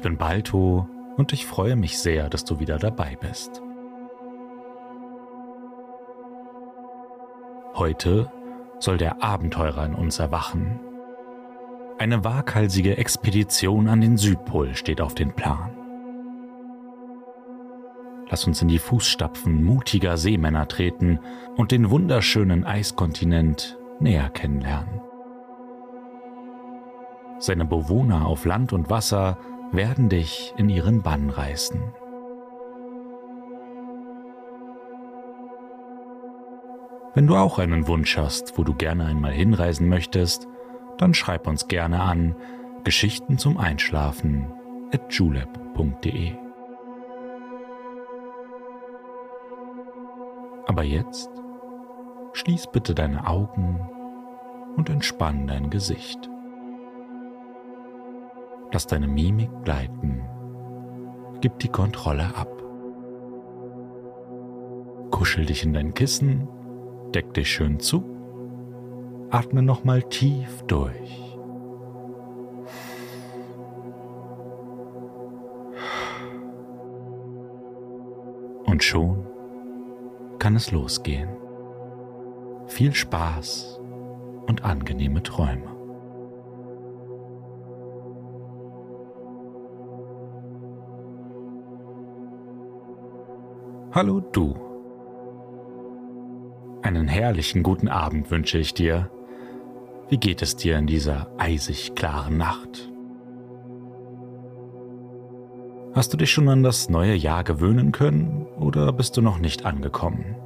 Ich bin Balto und ich freue mich sehr, dass du wieder dabei bist. Heute soll der Abenteurer in uns erwachen. Eine waghalsige Expedition an den Südpol steht auf dem Plan. Lass uns in die Fußstapfen mutiger Seemänner treten und den wunderschönen Eiskontinent näher kennenlernen. Seine Bewohner auf Land und Wasser werden dich in ihren Bann reißen. Wenn du auch einen Wunsch hast, wo du gerne einmal hinreisen möchtest, dann schreib uns gerne an Geschichten zum Einschlafen at julep.de. Aber jetzt schließ bitte deine Augen und entspann dein Gesicht. Lass deine Mimik gleiten. Gib die Kontrolle ab. Kuschel dich in dein Kissen, deck dich schön zu, atme nochmal tief durch. Und schon kann es losgehen. Viel Spaß und angenehme Träume. Hallo du. Einen herrlichen guten Abend wünsche ich dir. Wie geht es dir in dieser eisig klaren Nacht? Hast du dich schon an das neue Jahr gewöhnen können oder bist du noch nicht angekommen?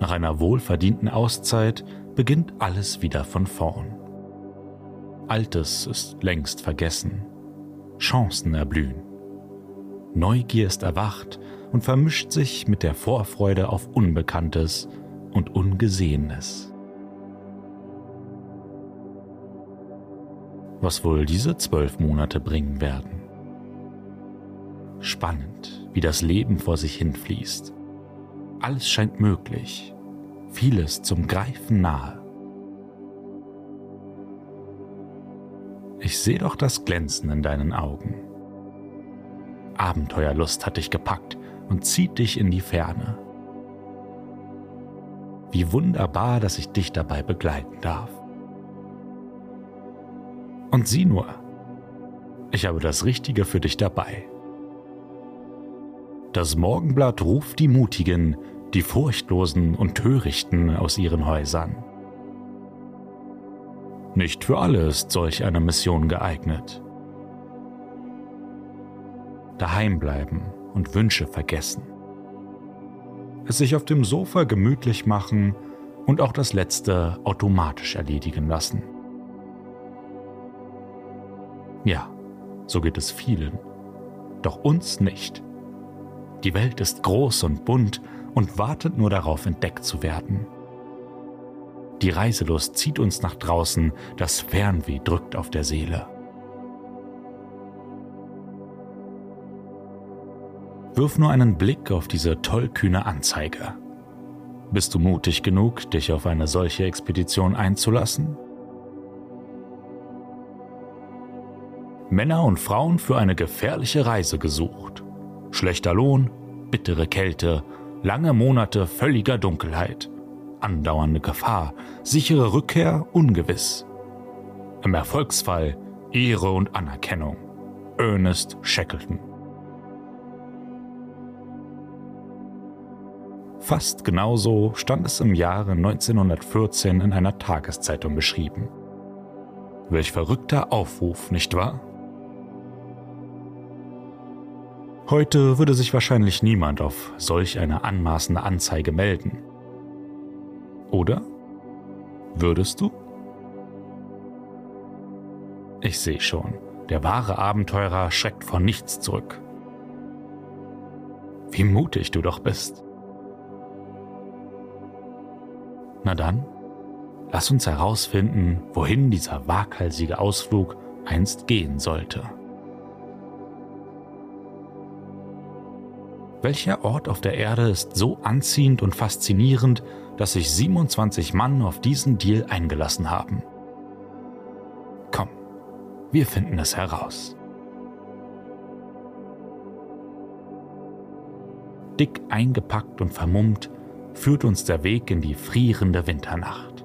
Nach einer wohlverdienten Auszeit beginnt alles wieder von vorn. Altes ist längst vergessen. Chancen erblühen. Neugier ist erwacht und vermischt sich mit der Vorfreude auf Unbekanntes und Ungesehenes. Was wohl diese zwölf Monate bringen werden? Spannend, wie das Leben vor sich hinfließt. Alles scheint möglich, vieles zum Greifen nahe. Ich sehe doch das Glänzen in deinen Augen. Abenteuerlust hat dich gepackt und zieht dich in die Ferne. Wie wunderbar, dass ich dich dabei begleiten darf. Und sieh nur, ich habe das Richtige für dich dabei. Das Morgenblatt ruft die Mutigen, die Furchtlosen und Törichten aus ihren Häusern. Nicht für alle ist solch eine Mission geeignet daheim bleiben und Wünsche vergessen. Es sich auf dem Sofa gemütlich machen und auch das Letzte automatisch erledigen lassen. Ja, so geht es vielen, doch uns nicht. Die Welt ist groß und bunt und wartet nur darauf, entdeckt zu werden. Die Reiselust zieht uns nach draußen, das Fernweh drückt auf der Seele. Wirf nur einen Blick auf diese tollkühne Anzeige. Bist du mutig genug, dich auf eine solche Expedition einzulassen? Männer und Frauen für eine gefährliche Reise gesucht. Schlechter Lohn, bittere Kälte, lange Monate völliger Dunkelheit, andauernde Gefahr, sichere Rückkehr ungewiss. Im Erfolgsfall Ehre und Anerkennung. Ernest Shackleton. Fast genauso stand es im Jahre 1914 in einer Tageszeitung geschrieben. Welch verrückter Aufruf, nicht wahr? Heute würde sich wahrscheinlich niemand auf solch eine anmaßende Anzeige melden. Oder? Würdest du? Ich sehe schon, Der wahre Abenteurer schreckt vor nichts zurück. Wie mutig du doch bist. Na dann, lass uns herausfinden, wohin dieser waghalsige Ausflug einst gehen sollte. Welcher Ort auf der Erde ist so anziehend und faszinierend, dass sich 27 Mann auf diesen Deal eingelassen haben? Komm, wir finden es heraus. Dick eingepackt und vermummt führt uns der Weg in die frierende Winternacht.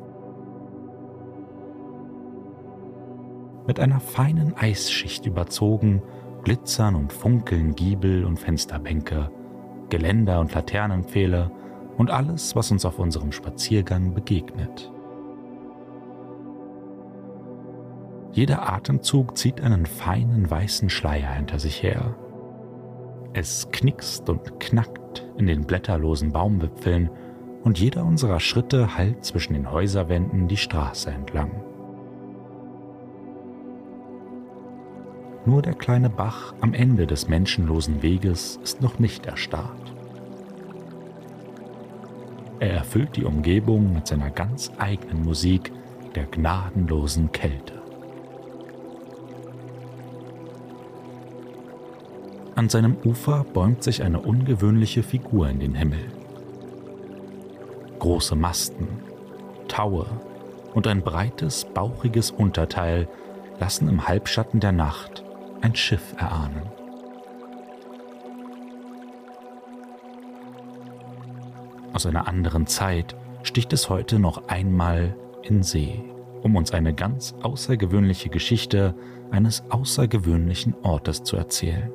Mit einer feinen Eisschicht überzogen, glitzern und funkeln Giebel und Fensterbänke, Geländer und Laternenpfähle und alles, was uns auf unserem Spaziergang begegnet. Jeder Atemzug zieht einen feinen weißen Schleier hinter sich her. Es knickst und knackt in den blätterlosen Baumwipfeln und jeder unserer Schritte hallt zwischen den Häuserwänden die Straße entlang. Nur der kleine Bach am Ende des menschenlosen Weges ist noch nicht erstarrt. Er erfüllt die Umgebung mit seiner ganz eigenen Musik der gnadenlosen Kälte. An seinem Ufer bäumt sich eine ungewöhnliche Figur in den Himmel. Große Masten, Taue und ein breites, bauchiges Unterteil lassen im Halbschatten der Nacht ein Schiff erahnen. Aus einer anderen Zeit sticht es heute noch einmal in See, um uns eine ganz außergewöhnliche Geschichte eines außergewöhnlichen Ortes zu erzählen.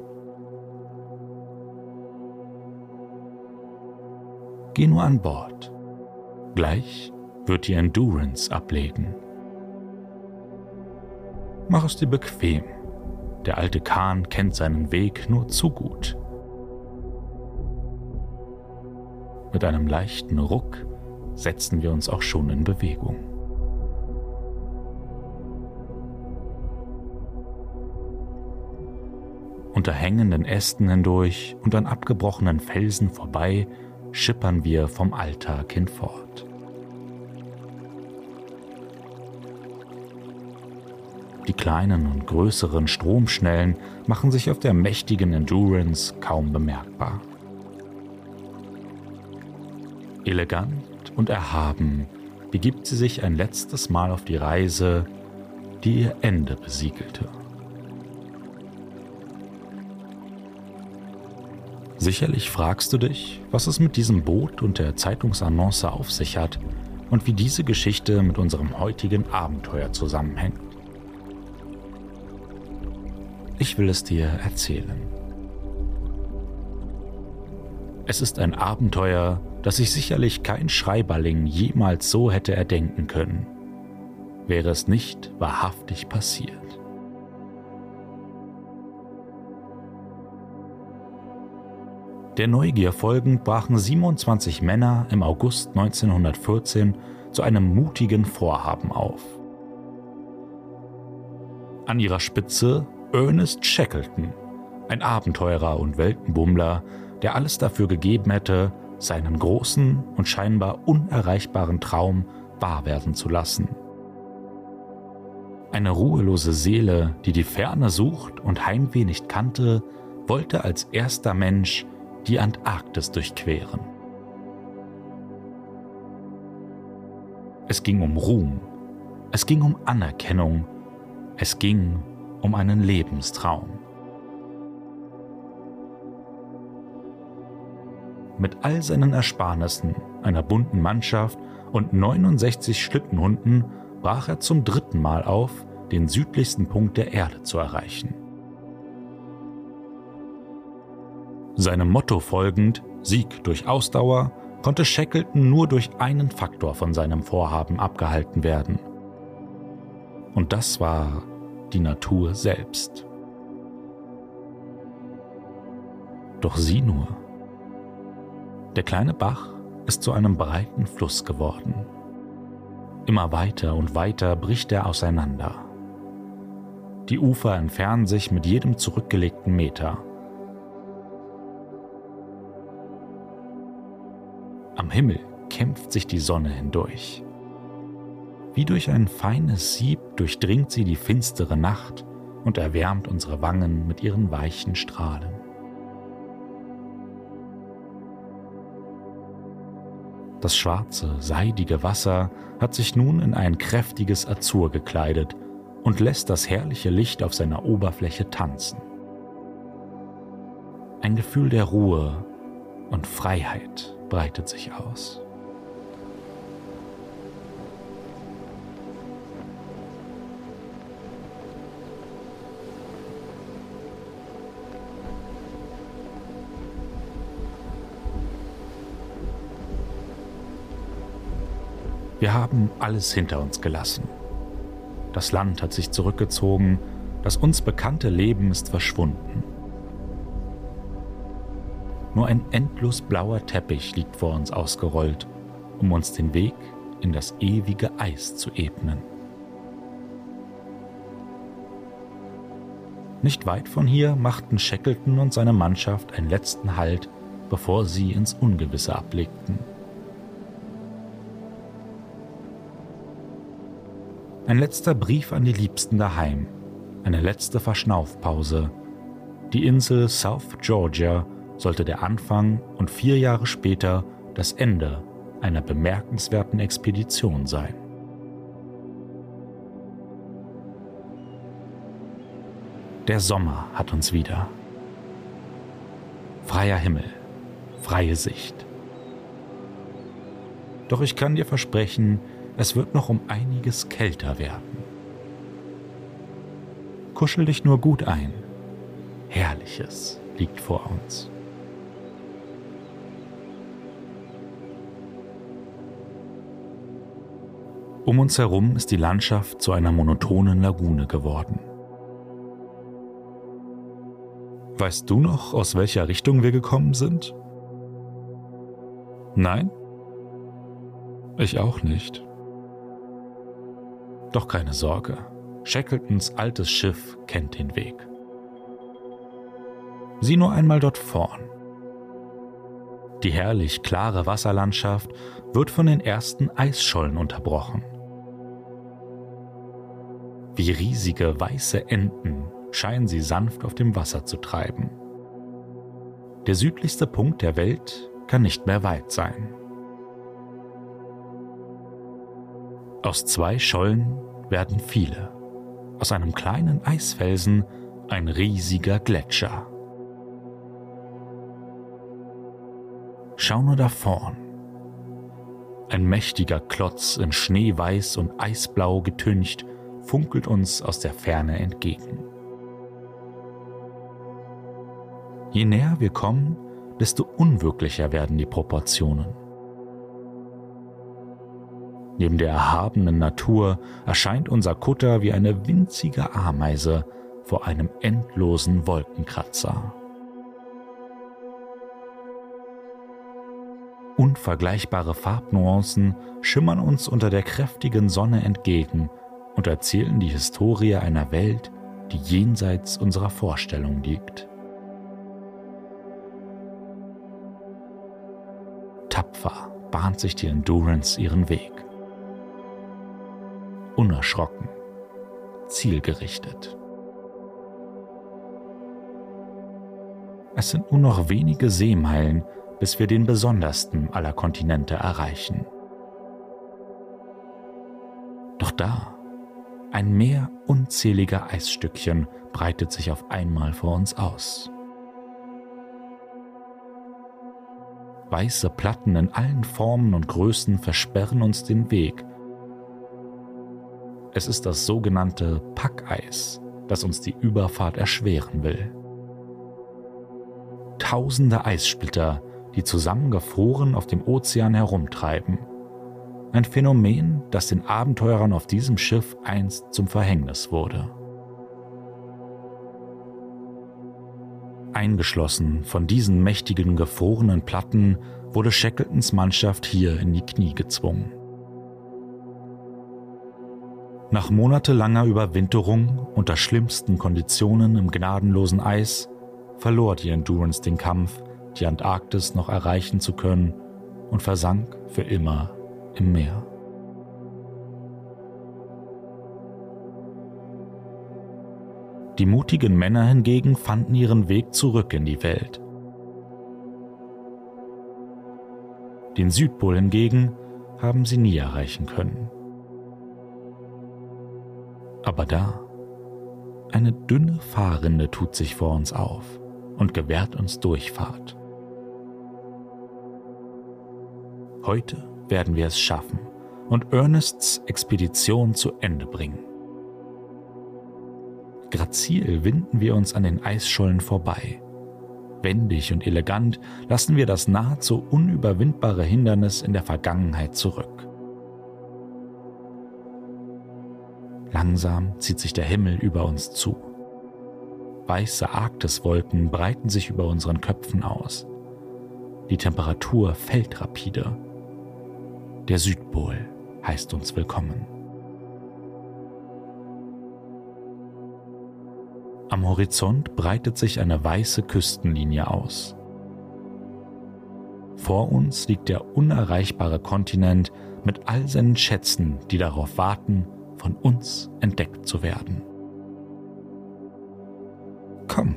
Geh nur an Bord. Gleich wird die Endurance ablegen. Mach es dir bequem der alte Kahn kennt seinen Weg nur zu gut. Mit einem leichten Ruck setzen wir uns auch schon in Bewegung. Unter hängenden Ästen hindurch und an abgebrochenen Felsen vorbei schippern wir vom Alltag hinfort. Die kleinen und größeren Stromschnellen machen sich auf der mächtigen Endurance kaum bemerkbar. Elegant und erhaben begibt sie sich ein letztes Mal auf die Reise, die ihr Ende besiegelte. Sicherlich fragst du dich, was es mit diesem Boot und der Zeitungsannonce auf sich hat und wie diese Geschichte mit unserem heutigen Abenteuer zusammenhängt. Ich will es dir erzählen. Es ist ein Abenteuer, das sich sicherlich kein Schreiberling jemals so hätte erdenken können, wäre es nicht wahrhaftig passiert. Der Neugier folgend brachen 27 Männer im August 1914 zu einem mutigen Vorhaben auf. An ihrer Spitze Ernest Shackleton, ein Abenteurer und Weltenbummler, der alles dafür gegeben hätte, seinen großen und scheinbar unerreichbaren Traum wahr werden zu lassen. Eine ruhelose Seele, die die Ferne sucht und Heimweh nicht kannte, wollte als erster Mensch die Antarktis durchqueren. Es ging um Ruhm, es ging um Anerkennung, es ging um einen Lebenstraum. Mit all seinen Ersparnissen, einer bunten Mannschaft und 69 Schlittenhunden brach er zum dritten Mal auf, den südlichsten Punkt der Erde zu erreichen. Seinem Motto folgend, Sieg durch Ausdauer, konnte Shackleton nur durch einen Faktor von seinem Vorhaben abgehalten werden. Und das war die Natur selbst. Doch sieh nur, der kleine Bach ist zu einem breiten Fluss geworden. Immer weiter und weiter bricht er auseinander. Die Ufer entfernen sich mit jedem zurückgelegten Meter. Am Himmel kämpft sich die Sonne hindurch. Wie durch ein feines Sieb durchdringt sie die finstere Nacht und erwärmt unsere Wangen mit ihren weichen Strahlen. Das schwarze, seidige Wasser hat sich nun in ein kräftiges Azur gekleidet und lässt das herrliche Licht auf seiner Oberfläche tanzen. Ein Gefühl der Ruhe und Freiheit breitet sich aus. Wir haben alles hinter uns gelassen. Das Land hat sich zurückgezogen, das uns bekannte Leben ist verschwunden. Nur ein endlos blauer Teppich liegt vor uns ausgerollt, um uns den Weg in das ewige Eis zu ebnen. Nicht weit von hier machten Shackleton und seine Mannschaft einen letzten Halt, bevor sie ins Ungewisse ablegten. Ein letzter Brief an die Liebsten daheim, eine letzte Verschnaufpause. Die Insel South Georgia sollte der Anfang und vier Jahre später das Ende einer bemerkenswerten Expedition sein. Der Sommer hat uns wieder. Freier Himmel, freie Sicht. Doch ich kann dir versprechen, es wird noch um einiges kälter werden. Kuschel dich nur gut ein. Herrliches liegt vor uns. Um uns herum ist die Landschaft zu einer monotonen Lagune geworden. Weißt du noch, aus welcher Richtung wir gekommen sind? Nein? Ich auch nicht. Doch keine Sorge, Shackletons altes Schiff kennt den Weg. Sieh nur einmal dort vorn. Die herrlich klare Wasserlandschaft wird von den ersten Eisschollen unterbrochen. Wie riesige weiße Enten scheinen sie sanft auf dem Wasser zu treiben. Der südlichste Punkt der Welt kann nicht mehr weit sein. Aus zwei Schollen werden viele. Aus einem kleinen Eisfelsen ein riesiger Gletscher. Schau nur da vorn. Ein mächtiger Klotz in Schneeweiß und Eisblau getüncht funkelt uns aus der Ferne entgegen. Je näher wir kommen, desto unwirklicher werden die Proportionen. Neben der erhabenen Natur erscheint unser Kutter wie eine winzige Ameise vor einem endlosen Wolkenkratzer. Unvergleichbare Farbnuancen schimmern uns unter der kräftigen Sonne entgegen und erzählen die Historie einer Welt, die jenseits unserer Vorstellung liegt. Tapfer bahnt sich die Endurance ihren Weg unerschrocken, zielgerichtet. Es sind nur noch wenige Seemeilen, bis wir den besondersten aller Kontinente erreichen. Doch da, ein Meer unzähliger Eisstückchen breitet sich auf einmal vor uns aus. Weiße Platten in allen Formen und Größen versperren uns den Weg es ist das sogenannte Packeis, das uns die Überfahrt erschweren will. Tausende Eissplitter, die zusammengefroren auf dem Ozean herumtreiben. Ein Phänomen, das den Abenteurern auf diesem Schiff einst zum Verhängnis wurde. Eingeschlossen von diesen mächtigen gefrorenen Platten wurde Shackletons Mannschaft hier in die Knie gezwungen. Nach monatelanger Überwinterung unter schlimmsten Konditionen im gnadenlosen Eis verlor die Endurance den Kampf, die Antarktis noch erreichen zu können und versank für immer im Meer. Die mutigen Männer hingegen fanden ihren Weg zurück in die Welt. Den Südpol hingegen haben sie nie erreichen können. Aber da, eine dünne Fahrrinde tut sich vor uns auf und gewährt uns Durchfahrt. Heute werden wir es schaffen und Ernests Expedition zu Ende bringen. Grazil winden wir uns an den Eisschollen vorbei. Wendig und elegant lassen wir das nahezu unüberwindbare Hindernis in der Vergangenheit zurück. Langsam zieht sich der Himmel über uns zu. Weiße Arktiswolken breiten sich über unseren Köpfen aus. Die Temperatur fällt rapide. Der Südpol heißt uns willkommen. Am Horizont breitet sich eine weiße Küstenlinie aus. Vor uns liegt der unerreichbare Kontinent mit all seinen Schätzen, die darauf warten, von uns entdeckt zu werden. Komm,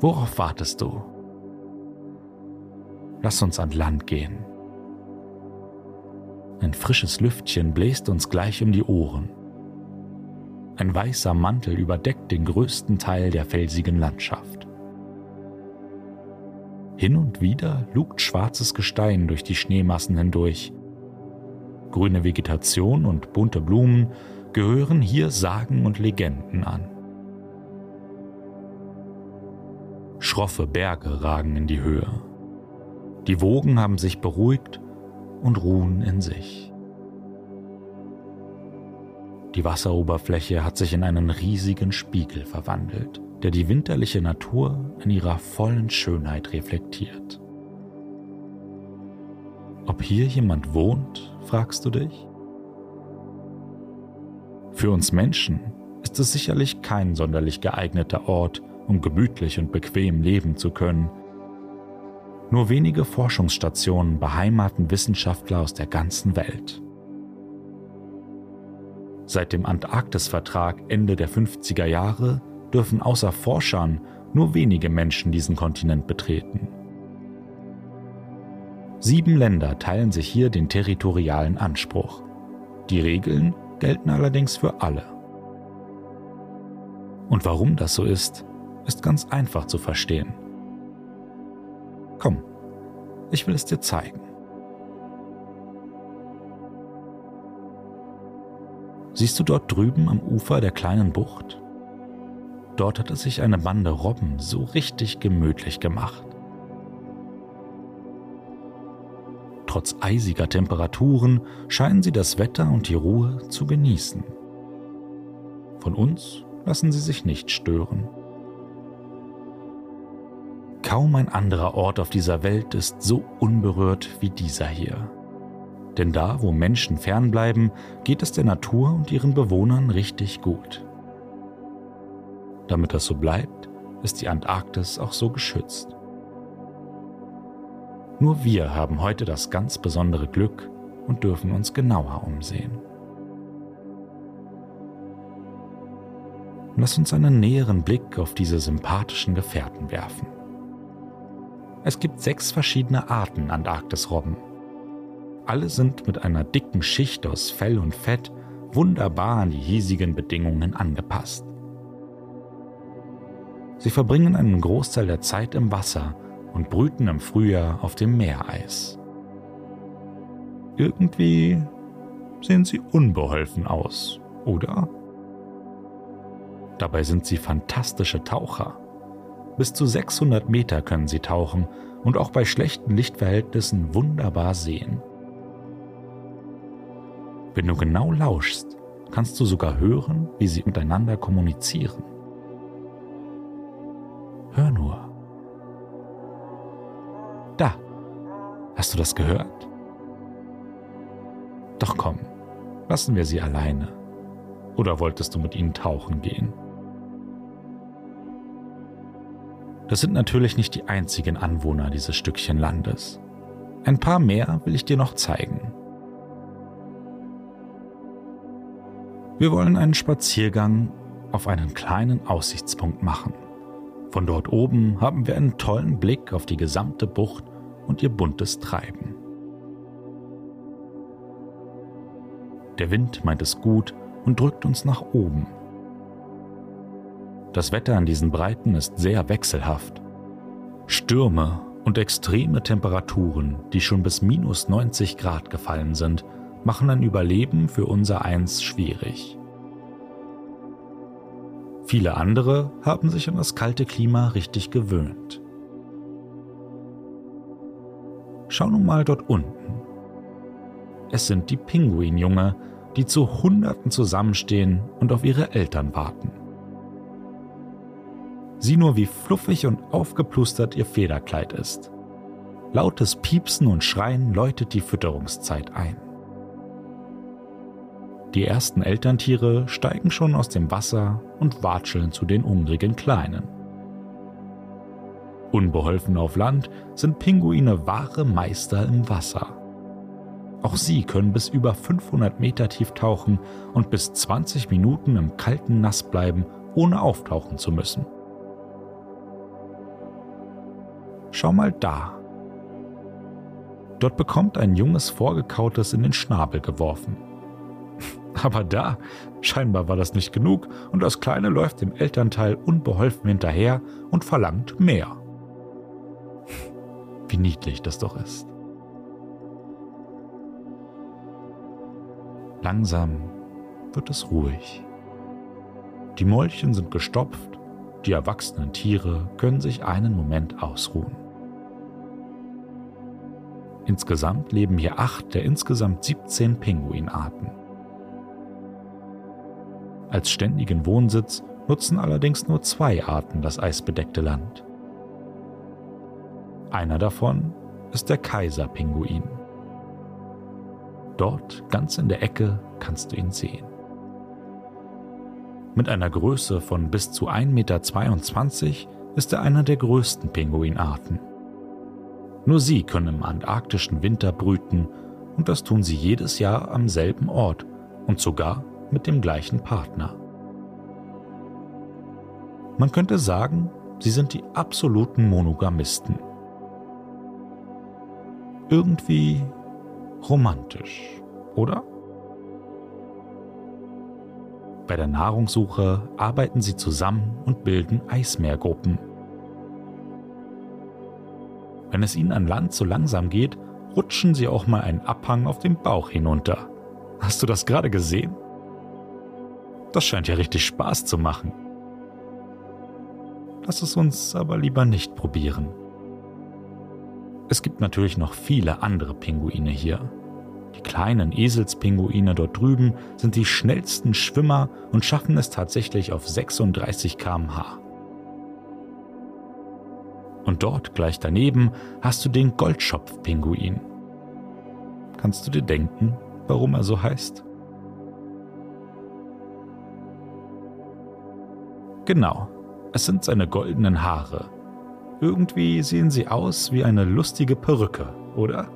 worauf wartest du? Lass uns an Land gehen. Ein frisches Lüftchen bläst uns gleich um die Ohren. Ein weißer Mantel überdeckt den größten Teil der felsigen Landschaft. Hin und wieder lugt schwarzes Gestein durch die Schneemassen hindurch, grüne Vegetation und bunte Blumen gehören hier Sagen und Legenden an. Schroffe Berge ragen in die Höhe. Die Wogen haben sich beruhigt und ruhen in sich. Die Wasseroberfläche hat sich in einen riesigen Spiegel verwandelt, der die winterliche Natur in ihrer vollen Schönheit reflektiert. Ob hier jemand wohnt, fragst du dich? Für uns Menschen ist es sicherlich kein sonderlich geeigneter Ort, um gemütlich und bequem leben zu können. Nur wenige Forschungsstationen beheimaten Wissenschaftler aus der ganzen Welt. Seit dem Antarktisvertrag Ende der 50er Jahre dürfen außer Forschern nur wenige Menschen diesen Kontinent betreten. Sieben Länder teilen sich hier den territorialen Anspruch. Die Regeln gelten allerdings für alle. Und warum das so ist, ist ganz einfach zu verstehen. Komm, ich will es dir zeigen. Siehst du dort drüben am Ufer der kleinen Bucht? Dort hat es sich eine Bande Robben so richtig gemütlich gemacht. Trotz eisiger Temperaturen scheinen sie das Wetter und die Ruhe zu genießen. Von uns lassen sie sich nicht stören. Kaum ein anderer Ort auf dieser Welt ist so unberührt wie dieser hier. Denn da, wo Menschen fernbleiben, geht es der Natur und ihren Bewohnern richtig gut. Damit das so bleibt, ist die Antarktis auch so geschützt. Nur wir haben heute das ganz besondere Glück und dürfen uns genauer umsehen. Lass uns einen näheren Blick auf diese sympathischen Gefährten werfen. Es gibt sechs verschiedene Arten Antarktisrobben. Alle sind mit einer dicken Schicht aus Fell und Fett wunderbar an die hiesigen Bedingungen angepasst. Sie verbringen einen Großteil der Zeit im Wasser und brüten im Frühjahr auf dem Meereis. Irgendwie sehen sie unbeholfen aus, oder? Dabei sind sie fantastische Taucher. Bis zu 600 Meter können sie tauchen und auch bei schlechten Lichtverhältnissen wunderbar sehen. Wenn du genau lauschst, kannst du sogar hören, wie sie miteinander kommunizieren. Hör nur. Da. Hast du das gehört? Doch komm, lassen wir sie alleine. Oder wolltest du mit ihnen tauchen gehen? Das sind natürlich nicht die einzigen Anwohner dieses Stückchen Landes. Ein paar mehr will ich dir noch zeigen. Wir wollen einen Spaziergang auf einen kleinen Aussichtspunkt machen. Von dort oben haben wir einen tollen Blick auf die gesamte Bucht und ihr buntes Treiben. Der Wind meint es gut und drückt uns nach oben. Das Wetter an diesen Breiten ist sehr wechselhaft. Stürme und extreme Temperaturen, die schon bis minus 90 Grad gefallen sind, machen ein Überleben für unser Eins schwierig. Viele andere haben sich an das kalte Klima richtig gewöhnt. Schau nun mal dort unten. Es sind die Pinguinjunge, die zu Hunderten zusammenstehen und auf ihre Eltern warten. Sieh nur, wie fluffig und aufgeplustert ihr Federkleid ist. Lautes Piepsen und Schreien läutet die Fütterungszeit ein. Die ersten Elterntiere steigen schon aus dem Wasser und watscheln zu den hungrigen Kleinen. Unbeholfen auf Land sind Pinguine wahre Meister im Wasser. Auch sie können bis über 500 Meter tief tauchen und bis 20 Minuten im kalten Nass bleiben, ohne auftauchen zu müssen. Schau mal da. Dort bekommt ein junges Vorgekautes in den Schnabel geworfen. Aber da, scheinbar war das nicht genug und das Kleine läuft dem Elternteil unbeholfen hinterher und verlangt mehr. Wie niedlich das doch ist. Langsam wird es ruhig. Die Mäulchen sind gestopft, die erwachsenen Tiere können sich einen Moment ausruhen. Insgesamt leben hier acht der insgesamt 17 Pinguinarten. Als ständigen Wohnsitz nutzen allerdings nur zwei Arten das eisbedeckte Land. Einer davon ist der Kaiserpinguin. Dort, ganz in der Ecke, kannst du ihn sehen. Mit einer Größe von bis zu 1,22 Meter ist er einer der größten Pinguinarten. Nur sie können im antarktischen Winter brüten und das tun sie jedes Jahr am selben Ort und sogar mit dem gleichen Partner. Man könnte sagen, sie sind die absoluten Monogamisten. Irgendwie romantisch, oder? Bei der Nahrungssuche arbeiten sie zusammen und bilden Eismeergruppen. Wenn es ihnen an Land zu langsam geht, rutschen sie auch mal einen Abhang auf dem Bauch hinunter. Hast du das gerade gesehen? Das scheint ja richtig Spaß zu machen. Lass es uns aber lieber nicht probieren. Es gibt natürlich noch viele andere Pinguine hier. Die kleinen Eselspinguine dort drüben sind die schnellsten Schwimmer und schaffen es tatsächlich auf 36 km/h. Und dort gleich daneben hast du den Goldschopfpinguin. Kannst du dir denken, warum er so heißt? Genau, es sind seine goldenen Haare. Irgendwie sehen sie aus wie eine lustige Perücke, oder?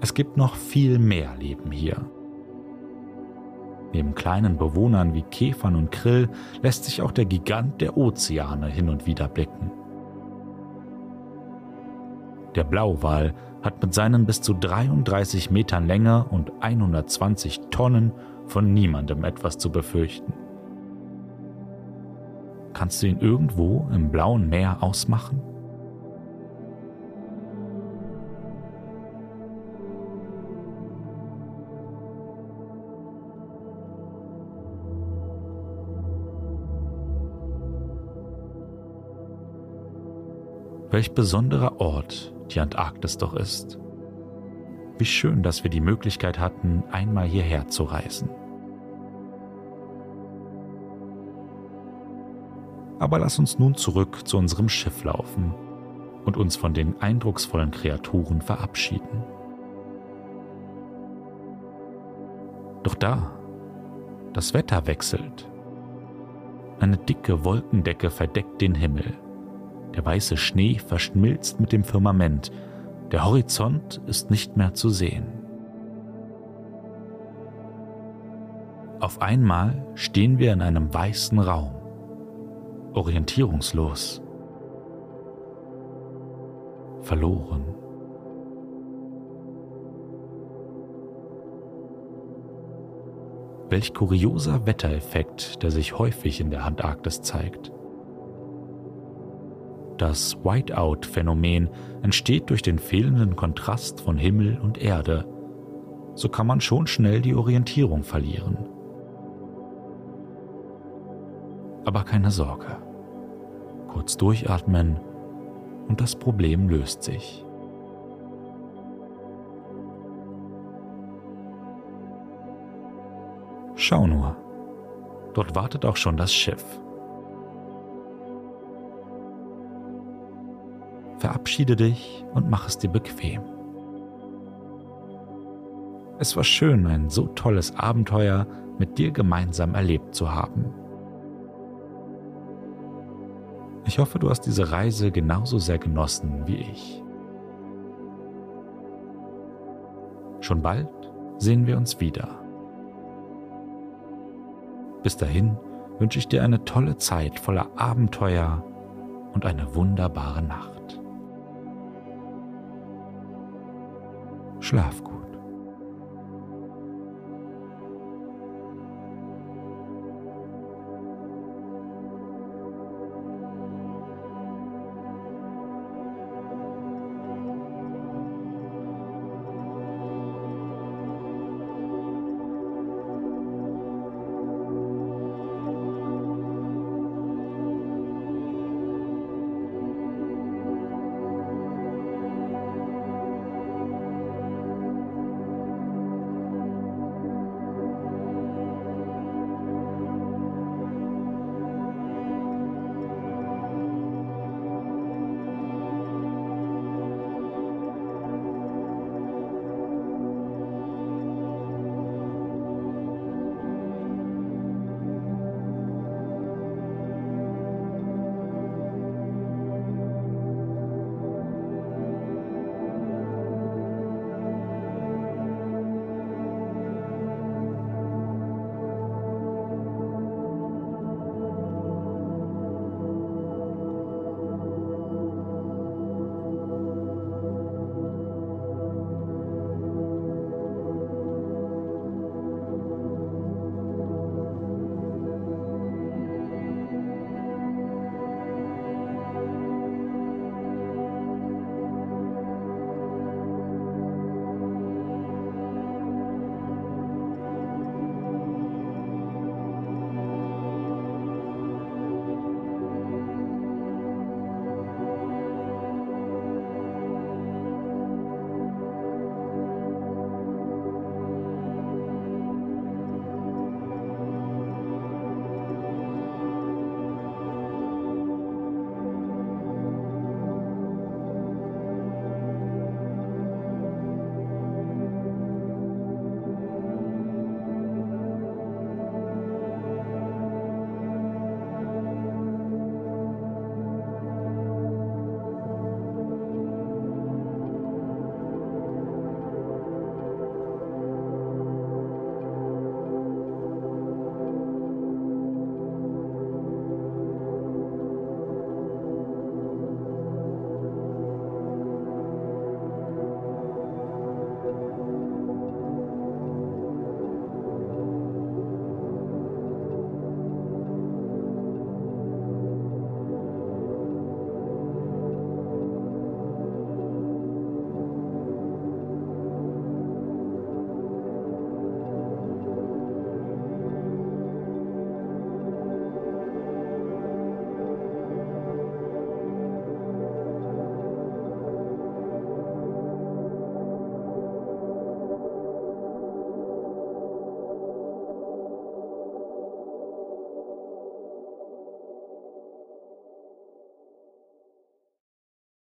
Es gibt noch viel mehr Leben hier. Neben kleinen Bewohnern wie Käfern und Krill lässt sich auch der Gigant der Ozeane hin und wieder blicken. Der Blauwal hat mit seinen bis zu 33 Metern Länge und 120 Tonnen von niemandem etwas zu befürchten. Kannst du ihn irgendwo im blauen Meer ausmachen? Welch besonderer Ort die Antarktis doch ist. Wie schön, dass wir die Möglichkeit hatten, einmal hierher zu reisen. Aber lass uns nun zurück zu unserem Schiff laufen und uns von den eindrucksvollen Kreaturen verabschieden. da, das Wetter wechselt. Eine dicke Wolkendecke verdeckt den Himmel. Der weiße Schnee verschmilzt mit dem Firmament. Der Horizont ist nicht mehr zu sehen. Auf einmal stehen wir in einem weißen Raum, orientierungslos, verloren. Welch kurioser Wettereffekt, der sich häufig in der Antarktis zeigt. Das Whiteout-Phänomen entsteht durch den fehlenden Kontrast von Himmel und Erde. So kann man schon schnell die Orientierung verlieren. Aber keine Sorge. Kurz durchatmen und das Problem löst sich. Schau nur, dort wartet auch schon das Schiff. Verabschiede dich und mach es dir bequem. Es war schön, ein so tolles Abenteuer mit dir gemeinsam erlebt zu haben. Ich hoffe, du hast diese Reise genauso sehr genossen wie ich. Schon bald sehen wir uns wieder. Bis dahin wünsche ich dir eine tolle Zeit voller Abenteuer und eine wunderbare Nacht. Schlaf gut.